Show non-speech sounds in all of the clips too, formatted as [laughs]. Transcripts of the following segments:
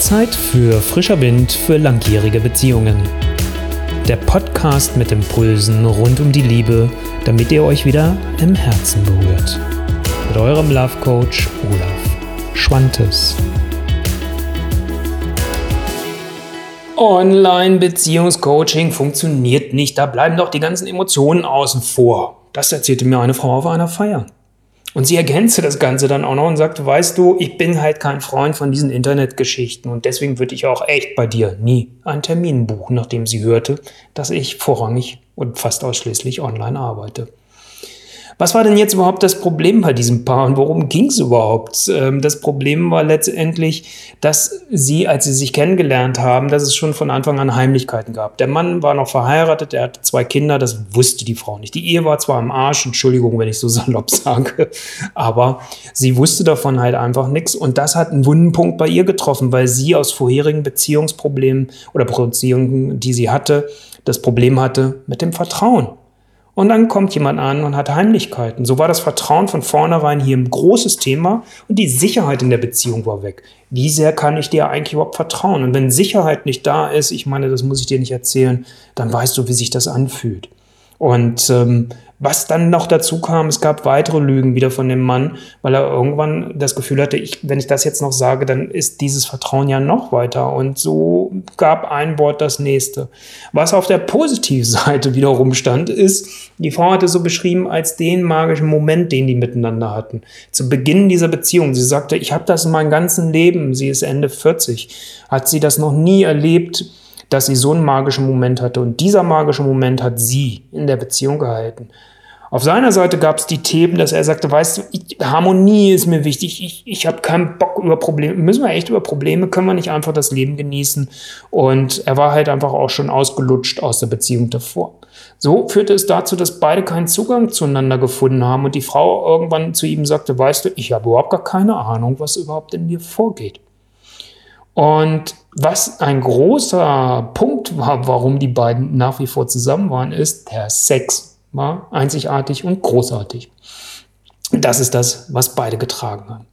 Zeit für frischer Wind für langjährige Beziehungen. Der Podcast mit Impulsen rund um die Liebe, damit ihr euch wieder im Herzen berührt. Mit eurem Love Coach Olaf Schwantes. Online-Beziehungscoaching funktioniert nicht, da bleiben doch die ganzen Emotionen außen vor. Das erzählte mir eine Frau auf einer Feier. Und sie ergänzte das Ganze dann auch noch und sagte, weißt du, ich bin halt kein Freund von diesen Internetgeschichten und deswegen würde ich auch echt bei dir nie einen Termin buchen, nachdem sie hörte, dass ich vorrangig und fast ausschließlich online arbeite. Was war denn jetzt überhaupt das Problem bei diesem Paar und worum ging es überhaupt? Ähm, das Problem war letztendlich, dass sie, als sie sich kennengelernt haben, dass es schon von Anfang an Heimlichkeiten gab. Der Mann war noch verheiratet, er hatte zwei Kinder, das wusste die Frau nicht. Die Ehe war zwar am Arsch, Entschuldigung, wenn ich so [laughs] salopp sage, aber sie wusste davon halt einfach nichts und das hat einen wunden Punkt bei ihr getroffen, weil sie aus vorherigen Beziehungsproblemen oder Beziehungen, die sie hatte, das Problem hatte mit dem Vertrauen. Und dann kommt jemand an und hat Heimlichkeiten. So war das Vertrauen von vornherein hier ein großes Thema und die Sicherheit in der Beziehung war weg. Wie sehr kann ich dir eigentlich überhaupt vertrauen? Und wenn Sicherheit nicht da ist, ich meine, das muss ich dir nicht erzählen, dann weißt du, wie sich das anfühlt. Und ähm, was dann noch dazu kam, es gab weitere Lügen wieder von dem Mann, weil er irgendwann das Gefühl hatte, ich, wenn ich das jetzt noch sage, dann ist dieses Vertrauen ja noch weiter. Und so gab ein Wort das nächste. Was auf der positiven [laughs] Seite wiederum stand, ist, die Frau hatte so beschrieben als den magischen Moment, den die miteinander hatten. Zu Beginn dieser Beziehung. Sie sagte, ich habe das in meinem ganzen Leben, sie ist Ende 40, hat sie das noch nie erlebt, dass sie so einen magischen Moment hatte. Und dieser magische Moment hat sie in der Beziehung gehalten. Auf seiner Seite gab es die Themen, dass er sagte, weißt du, ich, Harmonie ist mir wichtig, ich, ich habe keinen Bock über Probleme, müssen wir echt über Probleme, können wir nicht einfach das Leben genießen. Und er war halt einfach auch schon ausgelutscht aus der Beziehung davor. So führte es dazu, dass beide keinen Zugang zueinander gefunden haben und die Frau irgendwann zu ihm sagte, weißt du, ich habe überhaupt gar keine Ahnung, was überhaupt in mir vorgeht. Und was ein großer Punkt war, warum die beiden nach wie vor zusammen waren, ist der Sex war einzigartig und großartig. Das ist das, was beide getragen haben.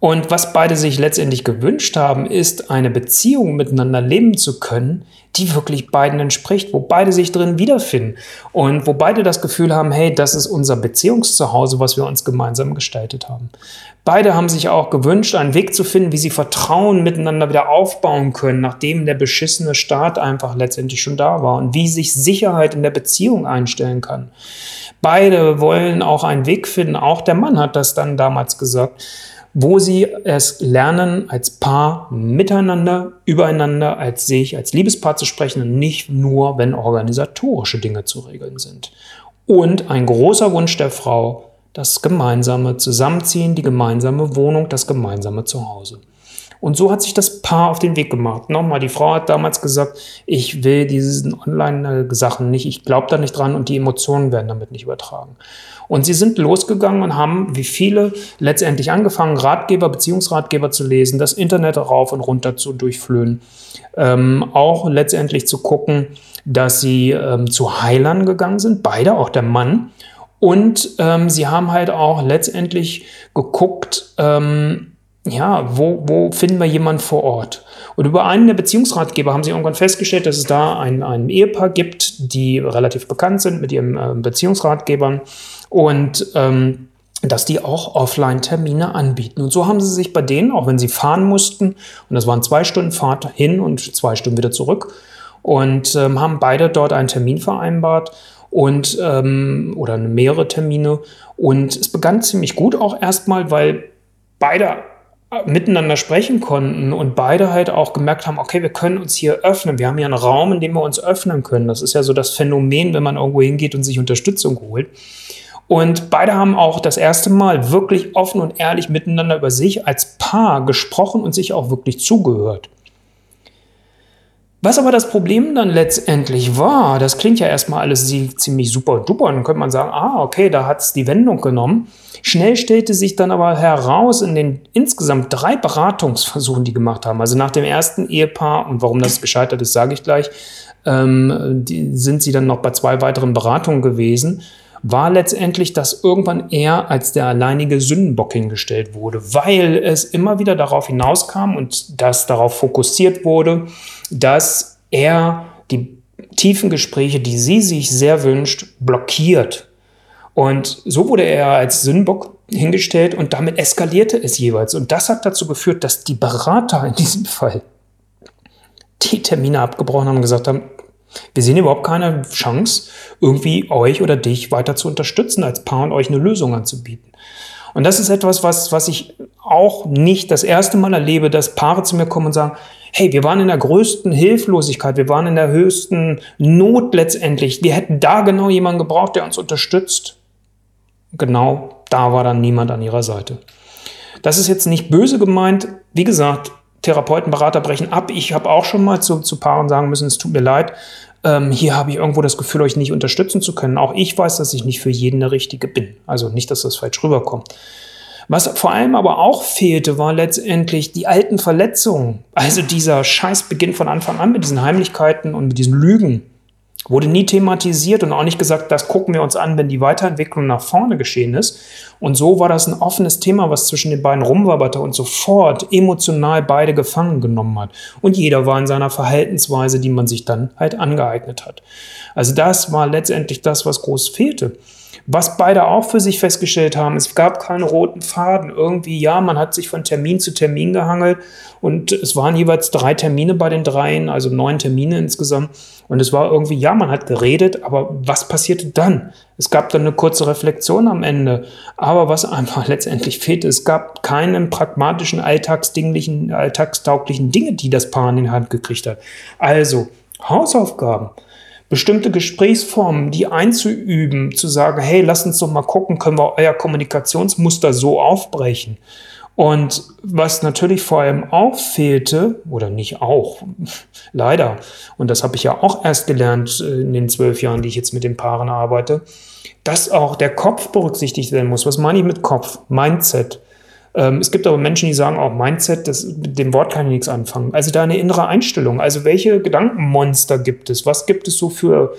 Und was beide sich letztendlich gewünscht haben, ist eine Beziehung miteinander leben zu können, die wirklich beiden entspricht, wo beide sich drin wiederfinden und wo beide das Gefühl haben, hey, das ist unser Beziehungszuhause, was wir uns gemeinsam gestaltet haben. Beide haben sich auch gewünscht, einen Weg zu finden, wie sie Vertrauen miteinander wieder aufbauen können, nachdem der beschissene Start einfach letztendlich schon da war und wie sich Sicherheit in der Beziehung einstellen kann. Beide wollen auch einen Weg finden, auch der Mann hat das dann damals gesagt, wo sie es lernen, als Paar miteinander, übereinander, als sich, als Liebespaar zu sprechen und nicht nur, wenn organisatorische Dinge zu regeln sind. Und ein großer Wunsch der Frau, das gemeinsame Zusammenziehen, die gemeinsame Wohnung, das gemeinsame Zuhause. Und so hat sich das Paar auf den Weg gemacht. Nochmal, die Frau hat damals gesagt, ich will diese Online-Sachen nicht, ich glaube da nicht dran und die Emotionen werden damit nicht übertragen. Und sie sind losgegangen und haben, wie viele, letztendlich angefangen, Ratgeber, Beziehungsratgeber zu lesen, das Internet rauf und runter zu durchflöhen. Ähm, auch letztendlich zu gucken, dass sie ähm, zu Heilern gegangen sind, beide, auch der Mann. Und ähm, sie haben halt auch letztendlich geguckt, ähm, ja, wo, wo finden wir jemanden vor Ort? Und über einen der Beziehungsratgeber haben sie irgendwann festgestellt, dass es da ein, ein Ehepaar gibt, die relativ bekannt sind mit ihren äh, Beziehungsratgebern und ähm, dass die auch Offline-Termine anbieten. Und so haben sie sich bei denen, auch wenn sie fahren mussten, und das waren zwei Stunden Fahrt hin und zwei Stunden wieder zurück, und ähm, haben beide dort einen Termin vereinbart und ähm, oder mehrere Termine. Und es begann ziemlich gut auch erstmal, weil beide miteinander sprechen konnten und beide halt auch gemerkt haben, okay, wir können uns hier öffnen. Wir haben hier einen Raum, in dem wir uns öffnen können. Das ist ja so das Phänomen, wenn man irgendwo hingeht und sich Unterstützung holt. Und beide haben auch das erste Mal wirklich offen und ehrlich miteinander über sich als Paar gesprochen und sich auch wirklich zugehört. Was aber das Problem dann letztendlich war, das klingt ja erstmal alles ziemlich super duper, dann könnte man sagen, ah, okay, da hat es die Wendung genommen. Schnell stellte sich dann aber heraus in den insgesamt drei Beratungsversuchen, die gemacht haben, also nach dem ersten Ehepaar und warum das gescheitert ist, sage ich gleich, ähm, die, sind sie dann noch bei zwei weiteren Beratungen gewesen. war letztendlich, dass irgendwann er als der alleinige Sündenbock hingestellt wurde, weil es immer wieder darauf hinauskam und das darauf fokussiert wurde, dass er die tiefen Gespräche, die sie sich sehr wünscht, blockiert. Und so wurde er als Sündenbock hingestellt und damit eskalierte es jeweils. Und das hat dazu geführt, dass die Berater in diesem Fall die Termine abgebrochen haben und gesagt haben, wir sehen überhaupt keine Chance, irgendwie euch oder dich weiter zu unterstützen als Paar und euch eine Lösung anzubieten. Und das ist etwas, was, was ich auch nicht das erste Mal erlebe, dass Paare zu mir kommen und sagen, hey, wir waren in der größten Hilflosigkeit, wir waren in der höchsten Not letztendlich. Wir hätten da genau jemanden gebraucht, der uns unterstützt. Genau da war dann niemand an ihrer Seite. Das ist jetzt nicht böse gemeint. Wie gesagt, Therapeuten, Berater brechen ab. Ich habe auch schon mal zu, zu Paaren sagen müssen, es tut mir leid, ähm, hier habe ich irgendwo das Gefühl, euch nicht unterstützen zu können. Auch ich weiß, dass ich nicht für jeden der Richtige bin. Also nicht, dass das falsch rüberkommt. Was vor allem aber auch fehlte, war letztendlich die alten Verletzungen. Also dieser Scheiß beginnt von Anfang an mit diesen Heimlichkeiten und mit diesen Lügen. Wurde nie thematisiert und auch nicht gesagt, das gucken wir uns an, wenn die Weiterentwicklung nach vorne geschehen ist. Und so war das ein offenes Thema, was zwischen den beiden rumwabberte und sofort emotional beide gefangen genommen hat. Und jeder war in seiner Verhaltensweise, die man sich dann halt angeeignet hat. Also das war letztendlich das, was groß fehlte. Was beide auch für sich festgestellt haben, es gab keinen roten Faden. Irgendwie, ja, man hat sich von Termin zu Termin gehangelt und es waren jeweils drei Termine bei den dreien, also neun Termine insgesamt. Und es war irgendwie, ja, man hat geredet, aber was passierte dann? Es gab dann eine kurze Reflexion am Ende. Aber was einfach [laughs] letztendlich fehlte, es gab keinen pragmatischen, alltagsdinglichen, alltagstauglichen Dinge, die das Paar in die Hand gekriegt hat. Also, Hausaufgaben bestimmte Gesprächsformen, die einzuüben, zu sagen, hey, lass uns doch mal gucken, können wir euer Kommunikationsmuster so aufbrechen. Und was natürlich vor allem auch fehlte, oder nicht auch, [laughs] leider, und das habe ich ja auch erst gelernt äh, in den zwölf Jahren, die ich jetzt mit den Paaren arbeite, dass auch der Kopf berücksichtigt werden muss. Was meine ich mit Kopf? Mindset. Ähm, es gibt aber Menschen, die sagen auch Mindset, das, mit dem Wort kann ich nichts anfangen. Also deine innere Einstellung. Also welche Gedankenmonster gibt es? Was gibt es so für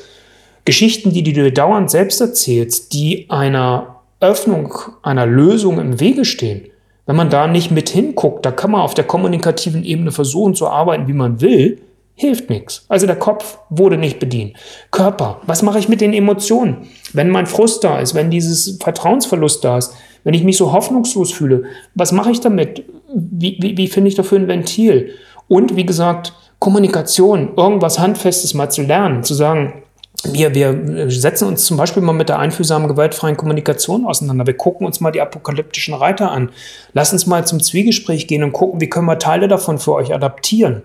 Geschichten, die du dir dauernd selbst erzählst, die einer Öffnung, einer Lösung im Wege stehen? Wenn man da nicht mit hinguckt, da kann man auf der kommunikativen Ebene versuchen zu arbeiten, wie man will, hilft nichts. Also der Kopf wurde nicht bedient. Körper, was mache ich mit den Emotionen? Wenn mein Frust da ist, wenn dieses Vertrauensverlust da ist, wenn ich mich so hoffnungslos fühle, was mache ich damit? Wie, wie, wie finde ich dafür ein Ventil? Und wie gesagt, Kommunikation, irgendwas Handfestes mal zu lernen, zu sagen, wir, wir setzen uns zum Beispiel mal mit der einfühlsamen, gewaltfreien Kommunikation auseinander. Wir gucken uns mal die apokalyptischen Reiter an. Lass uns mal zum Zwiegespräch gehen und gucken, wie können wir Teile davon für euch adaptieren.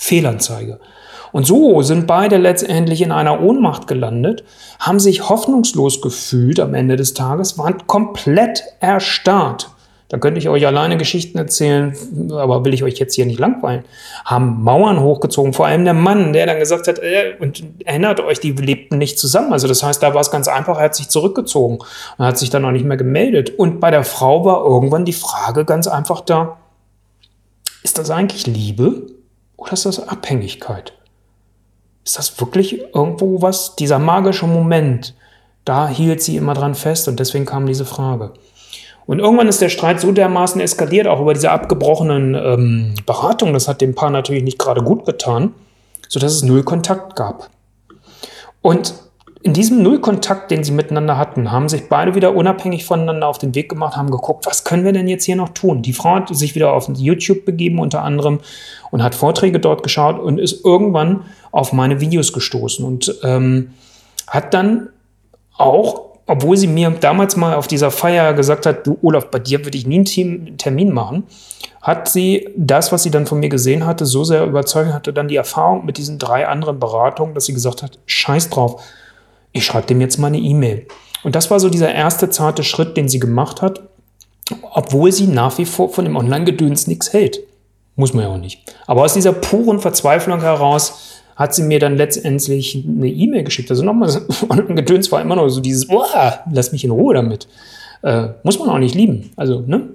Fehlanzeige. Und so sind beide letztendlich in einer Ohnmacht gelandet, haben sich hoffnungslos gefühlt am Ende des Tages, waren komplett erstarrt. Da könnte ich euch alleine Geschichten erzählen, aber will ich euch jetzt hier nicht langweilen. Haben Mauern hochgezogen, vor allem der Mann, der dann gesagt hat, äh, und erinnert euch, die lebten nicht zusammen. Also das heißt, da war es ganz einfach, er hat sich zurückgezogen und hat sich dann auch nicht mehr gemeldet. Und bei der Frau war irgendwann die Frage ganz einfach da, ist das eigentlich Liebe oder ist das Abhängigkeit? Ist das wirklich irgendwo was? Dieser magische Moment, da hielt sie immer dran fest und deswegen kam diese Frage. Und irgendwann ist der Streit so dermaßen eskaliert, auch über diese abgebrochenen ähm, Beratungen. Das hat dem Paar natürlich nicht gerade gut getan, sodass es null Kontakt gab. Und in diesem Nullkontakt, den sie miteinander hatten, haben sich beide wieder unabhängig voneinander auf den Weg gemacht, haben geguckt, was können wir denn jetzt hier noch tun? Die Frau hat sich wieder auf YouTube begeben unter anderem und hat Vorträge dort geschaut und ist irgendwann auf meine Videos gestoßen und ähm, hat dann auch, obwohl sie mir damals mal auf dieser Feier gesagt hat, du Olaf, bei dir würde ich nie einen Termin machen, hat sie das, was sie dann von mir gesehen hatte, so sehr überzeugt, hatte dann die Erfahrung mit diesen drei anderen Beratungen, dass sie gesagt hat, scheiß drauf, ich schreibe dem jetzt mal eine E-Mail. Und das war so dieser erste zarte Schritt, den sie gemacht hat, obwohl sie nach wie vor von dem Online-Gedöns nichts hält. Muss man ja auch nicht. Aber aus dieser puren Verzweiflung heraus hat sie mir dann letztendlich eine E-Mail geschickt. Also nochmal, [laughs] Online-Gedöns war immer noch so dieses, lass mich in Ruhe damit. Äh, muss man auch nicht lieben. Also, ne?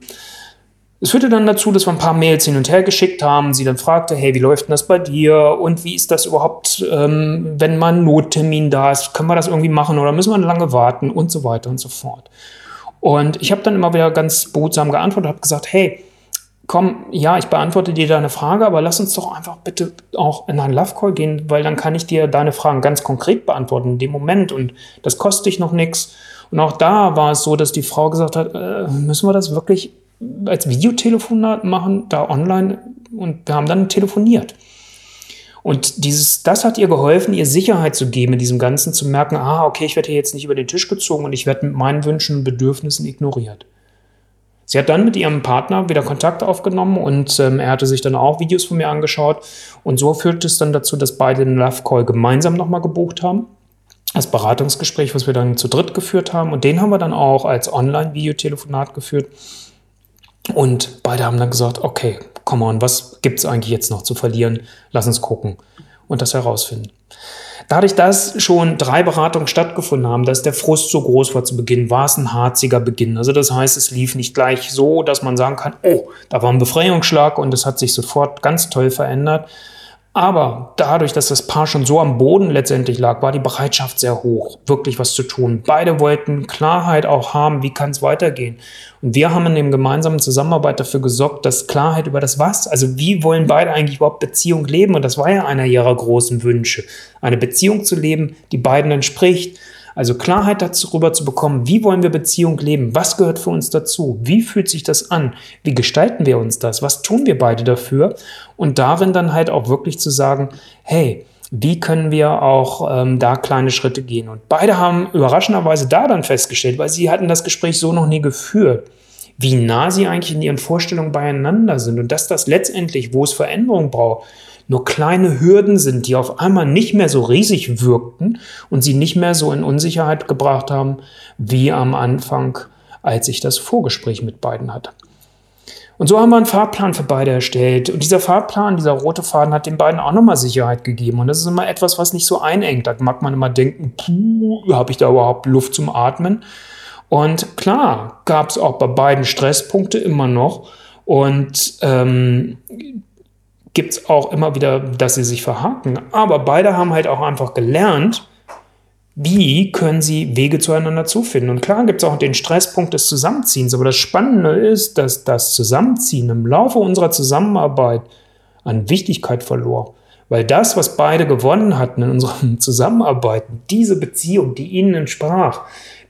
Es führte dann dazu, dass wir ein paar Mails hin und her geschickt haben. Sie dann fragte, hey, wie läuft denn das bei dir? Und wie ist das überhaupt, ähm, wenn mal ein Nottermin da ist? Können wir das irgendwie machen oder müssen wir lange warten? Und so weiter und so fort. Und ich habe dann immer wieder ganz behutsam geantwortet, habe gesagt, hey, komm, ja, ich beantworte dir deine Frage, aber lass uns doch einfach bitte auch in einen Love Call gehen, weil dann kann ich dir deine Fragen ganz konkret beantworten in dem Moment und das kostet dich noch nichts. Und auch da war es so, dass die Frau gesagt hat, äh, müssen wir das wirklich als Videotelefonat machen, da online und wir haben dann telefoniert. Und dieses, das hat ihr geholfen, ihr Sicherheit zu geben in diesem Ganzen, zu merken, ah, okay, ich werde hier jetzt nicht über den Tisch gezogen und ich werde mit meinen Wünschen und Bedürfnissen ignoriert. Sie hat dann mit ihrem Partner wieder Kontakt aufgenommen und ähm, er hatte sich dann auch Videos von mir angeschaut. Und so führte es dann dazu, dass beide den Love Call gemeinsam nochmal gebucht haben. Das Beratungsgespräch, was wir dann zu dritt geführt haben. Und den haben wir dann auch als Online-Videotelefonat geführt. Und beide haben dann gesagt, okay, come on, was gibt es eigentlich jetzt noch zu verlieren? Lass uns gucken und das herausfinden. Dadurch, dass schon drei Beratungen stattgefunden haben, dass der Frust so groß war zu Beginn, war es ein harziger Beginn. Also das heißt, es lief nicht gleich so, dass man sagen kann, oh, da war ein Befreiungsschlag und es hat sich sofort ganz toll verändert, aber dadurch, dass das Paar schon so am Boden letztendlich lag, war die Bereitschaft sehr hoch, wirklich was zu tun. Beide wollten Klarheit auch haben, wie kann es weitergehen. Und wir haben in dem gemeinsamen Zusammenarbeit dafür gesorgt, dass Klarheit über das Was, also wie wollen beide eigentlich überhaupt Beziehung leben? Und das war ja einer ihrer großen Wünsche, eine Beziehung zu leben, die beiden entspricht also Klarheit darüber zu bekommen, wie wollen wir Beziehung leben? Was gehört für uns dazu? Wie fühlt sich das an? Wie gestalten wir uns das? Was tun wir beide dafür? Und darin dann halt auch wirklich zu sagen, hey, wie können wir auch ähm, da kleine Schritte gehen? Und beide haben überraschenderweise da dann festgestellt, weil sie hatten das Gespräch so noch nie geführt, wie nah sie eigentlich in ihren Vorstellungen beieinander sind und dass das letztendlich, wo es Veränderung braucht, nur kleine Hürden sind, die auf einmal nicht mehr so riesig wirkten und sie nicht mehr so in Unsicherheit gebracht haben wie am Anfang, als ich das Vorgespräch mit beiden hatte. Und so haben wir einen Fahrplan für beide erstellt. Und dieser Fahrplan, dieser rote Faden hat den beiden auch nochmal Sicherheit gegeben. Und das ist immer etwas, was nicht so einengt. Da mag man immer denken, habe ich da überhaupt Luft zum Atmen? Und klar, gab es auch bei beiden Stresspunkte immer noch. Und ähm, gibt es auch immer wieder, dass sie sich verhaken. Aber beide haben halt auch einfach gelernt, wie können sie Wege zueinander zufinden. Und klar gibt es auch den Stresspunkt des Zusammenziehens. Aber das Spannende ist, dass das Zusammenziehen im Laufe unserer Zusammenarbeit an Wichtigkeit verlor. Weil das, was beide gewonnen hatten in unserem [laughs] Zusammenarbeiten, diese Beziehung, die ihnen entsprach,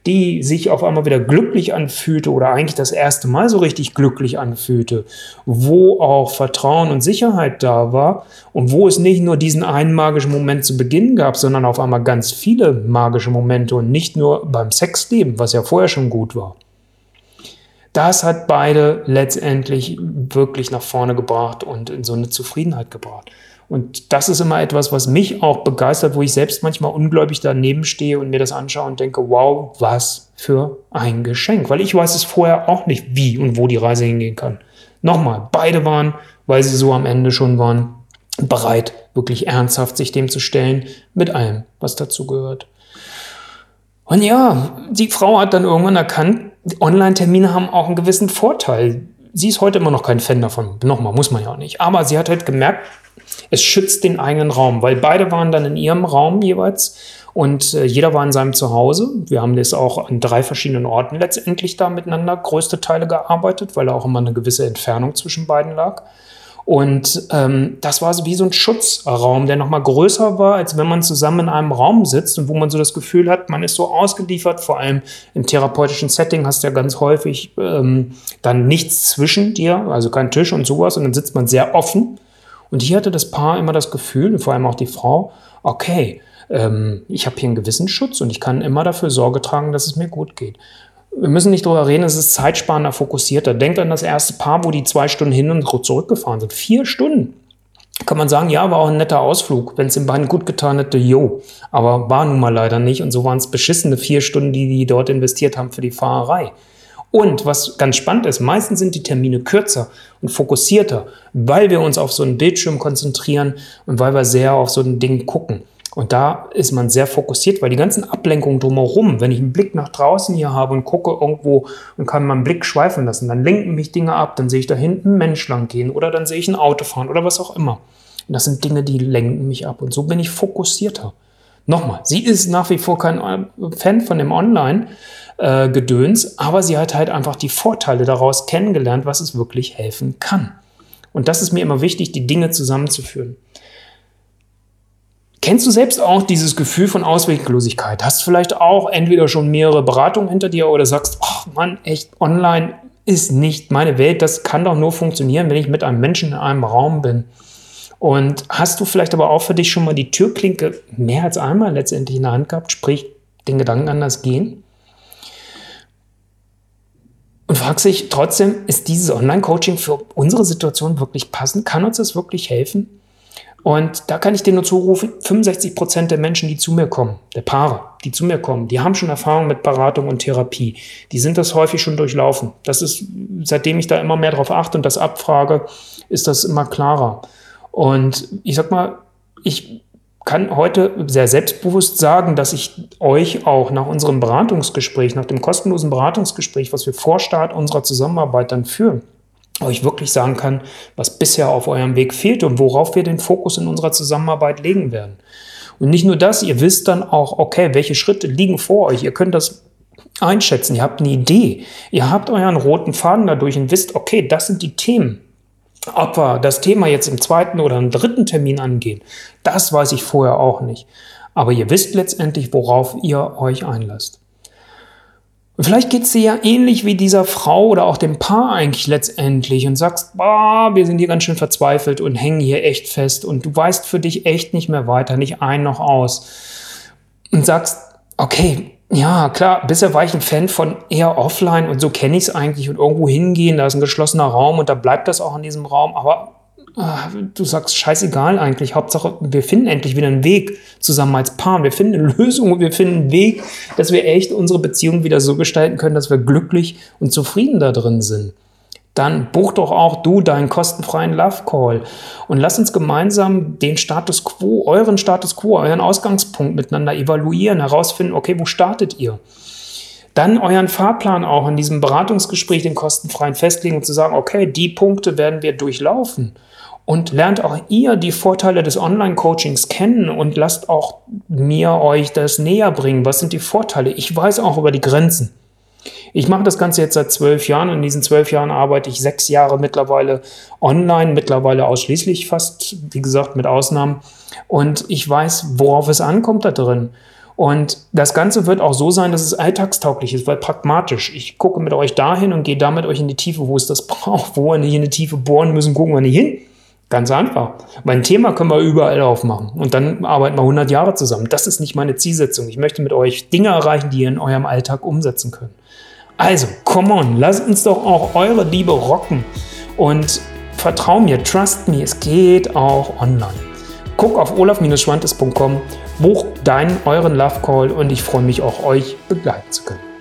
die sich auf einmal wieder glücklich anfühlte oder eigentlich das erste Mal so richtig glücklich anfühlte, wo auch Vertrauen und Sicherheit da war und wo es nicht nur diesen einen magischen Moment zu Beginn gab, sondern auf einmal ganz viele magische Momente und nicht nur beim Sexleben, was ja vorher schon gut war. Das hat beide letztendlich wirklich nach vorne gebracht und in so eine Zufriedenheit gebracht. Und das ist immer etwas, was mich auch begeistert, wo ich selbst manchmal ungläubig daneben stehe und mir das anschaue und denke, wow, was für ein Geschenk. Weil ich weiß es vorher auch nicht, wie und wo die Reise hingehen kann. Nochmal, beide waren, weil sie so am Ende schon waren, bereit, wirklich ernsthaft sich dem zu stellen, mit allem, was dazu gehört. Und ja, die Frau hat dann irgendwann erkannt, Online-Termine haben auch einen gewissen Vorteil. Sie ist heute immer noch kein Fan davon. Nochmal, muss man ja auch nicht. Aber sie hat halt gemerkt, es schützt den eigenen Raum, weil beide waren dann in ihrem Raum jeweils und äh, jeder war in seinem Zuhause. Wir haben das auch an drei verschiedenen Orten letztendlich da miteinander größte Teile gearbeitet, weil da auch immer eine gewisse Entfernung zwischen beiden lag. Und ähm, das war so wie so ein Schutzraum, der nochmal größer war, als wenn man zusammen in einem Raum sitzt und wo man so das Gefühl hat, man ist so ausgeliefert, vor allem im therapeutischen Setting hast du ja ganz häufig ähm, dann nichts zwischen dir, also kein Tisch und sowas und dann sitzt man sehr offen und hier hatte das Paar immer das Gefühl, vor allem auch die Frau, okay, ähm, ich habe hier einen gewissen Schutz und ich kann immer dafür Sorge tragen, dass es mir gut geht. Wir müssen nicht darüber reden, es ist zeitsparender, fokussierter. Denkt an das erste Paar, wo die zwei Stunden hin und zurückgefahren sind. Vier Stunden. Kann man sagen, ja, war auch ein netter Ausflug. Wenn es den beiden gut getan hätte, jo. Aber war nun mal leider nicht. Und so waren es beschissene vier Stunden, die die dort investiert haben für die Fahrerei. Und was ganz spannend ist, meistens sind die Termine kürzer und fokussierter, weil wir uns auf so einen Bildschirm konzentrieren und weil wir sehr auf so ein Ding gucken. Und da ist man sehr fokussiert, weil die ganzen Ablenkungen drumherum, wenn ich einen Blick nach draußen hier habe und gucke irgendwo und kann meinen Blick schweifen lassen, dann lenken mich Dinge ab, dann sehe ich da hinten einen Mensch lang gehen oder dann sehe ich ein Auto fahren oder was auch immer. Und das sind Dinge, die lenken mich ab. Und so bin ich fokussierter. Nochmal, sie ist nach wie vor kein Fan von dem Online-Gedöns, äh, aber sie hat halt einfach die Vorteile daraus kennengelernt, was es wirklich helfen kann. Und das ist mir immer wichtig, die Dinge zusammenzuführen. Kennst du selbst auch dieses Gefühl von Ausweglosigkeit? Hast vielleicht auch entweder schon mehrere Beratungen hinter dir oder sagst, ach Mann, echt, online ist nicht meine Welt. Das kann doch nur funktionieren, wenn ich mit einem Menschen in einem Raum bin. Und hast du vielleicht aber auch für dich schon mal die Türklinke mehr als einmal letztendlich in der Hand gehabt, sprich den Gedanken anders gehen? Und fragst dich trotzdem, ist dieses Online-Coaching für unsere Situation wirklich passend? Kann uns das wirklich helfen? Und da kann ich dir nur zurufen, 65 Prozent der Menschen, die zu mir kommen, der Paare, die zu mir kommen, die haben schon Erfahrung mit Beratung und Therapie. Die sind das häufig schon durchlaufen. Das ist, seitdem ich da immer mehr drauf achte und das abfrage, ist das immer klarer. Und ich sag mal, ich kann heute sehr selbstbewusst sagen, dass ich euch auch nach unserem Beratungsgespräch, nach dem kostenlosen Beratungsgespräch, was wir vor Start unserer Zusammenarbeit dann führen, euch wirklich sagen kann, was bisher auf eurem Weg fehlt und worauf wir den Fokus in unserer Zusammenarbeit legen werden. Und nicht nur das, ihr wisst dann auch, okay, welche Schritte liegen vor euch. Ihr könnt das einschätzen, ihr habt eine Idee, ihr habt euren roten Faden dadurch und wisst, okay, das sind die Themen. Ob wir das Thema jetzt im zweiten oder im dritten Termin angehen, das weiß ich vorher auch nicht. Aber ihr wisst letztendlich, worauf ihr euch einlasst. Und vielleicht geht es dir ja ähnlich wie dieser Frau oder auch dem Paar eigentlich letztendlich und sagst, boah, wir sind hier ganz schön verzweifelt und hängen hier echt fest und du weißt für dich echt nicht mehr weiter, nicht ein noch aus. Und sagst, okay, ja, klar, bisher war ich ein Fan von eher offline und so kenne ich es eigentlich und irgendwo hingehen, da ist ein geschlossener Raum und da bleibt das auch in diesem Raum, aber Ah, du sagst, scheißegal eigentlich. Hauptsache, wir finden endlich wieder einen Weg zusammen als Paar. Wir finden eine Lösung und wir finden einen Weg, dass wir echt unsere Beziehung wieder so gestalten können, dass wir glücklich und zufrieden da drin sind. Dann buch doch auch du deinen kostenfreien Love Call und lass uns gemeinsam den Status quo, euren Status quo, euren Ausgangspunkt miteinander evaluieren, herausfinden, okay, wo startet ihr? Dann euren Fahrplan auch in diesem Beratungsgespräch, den kostenfreien festlegen und zu sagen, okay, die Punkte werden wir durchlaufen und lernt auch ihr die Vorteile des Online-Coachings kennen und lasst auch mir euch das näher bringen. Was sind die Vorteile? Ich weiß auch über die Grenzen. Ich mache das Ganze jetzt seit zwölf Jahren. In diesen zwölf Jahren arbeite ich sechs Jahre mittlerweile online, mittlerweile ausschließlich fast, wie gesagt, mit Ausnahmen. Und ich weiß, worauf es ankommt da drin. Und das Ganze wird auch so sein, dass es alltagstauglich ist, weil pragmatisch. Ich gucke mit euch dahin und gehe damit euch in die Tiefe, wo es das [laughs] braucht, wo wir in die Tiefe bohren müssen, gucken wir nicht hin Ganz einfach. Mein Thema können wir überall aufmachen und dann arbeiten wir 100 Jahre zusammen. Das ist nicht meine Zielsetzung. Ich möchte mit euch Dinge erreichen, die ihr in eurem Alltag umsetzen könnt. Also, come on, lasst uns doch auch eure Liebe rocken und vertrau mir, trust me, es geht auch online. Guck auf olaf-schwantes.com, buch deinen, euren Love Call und ich freue mich auch, euch begleiten zu können.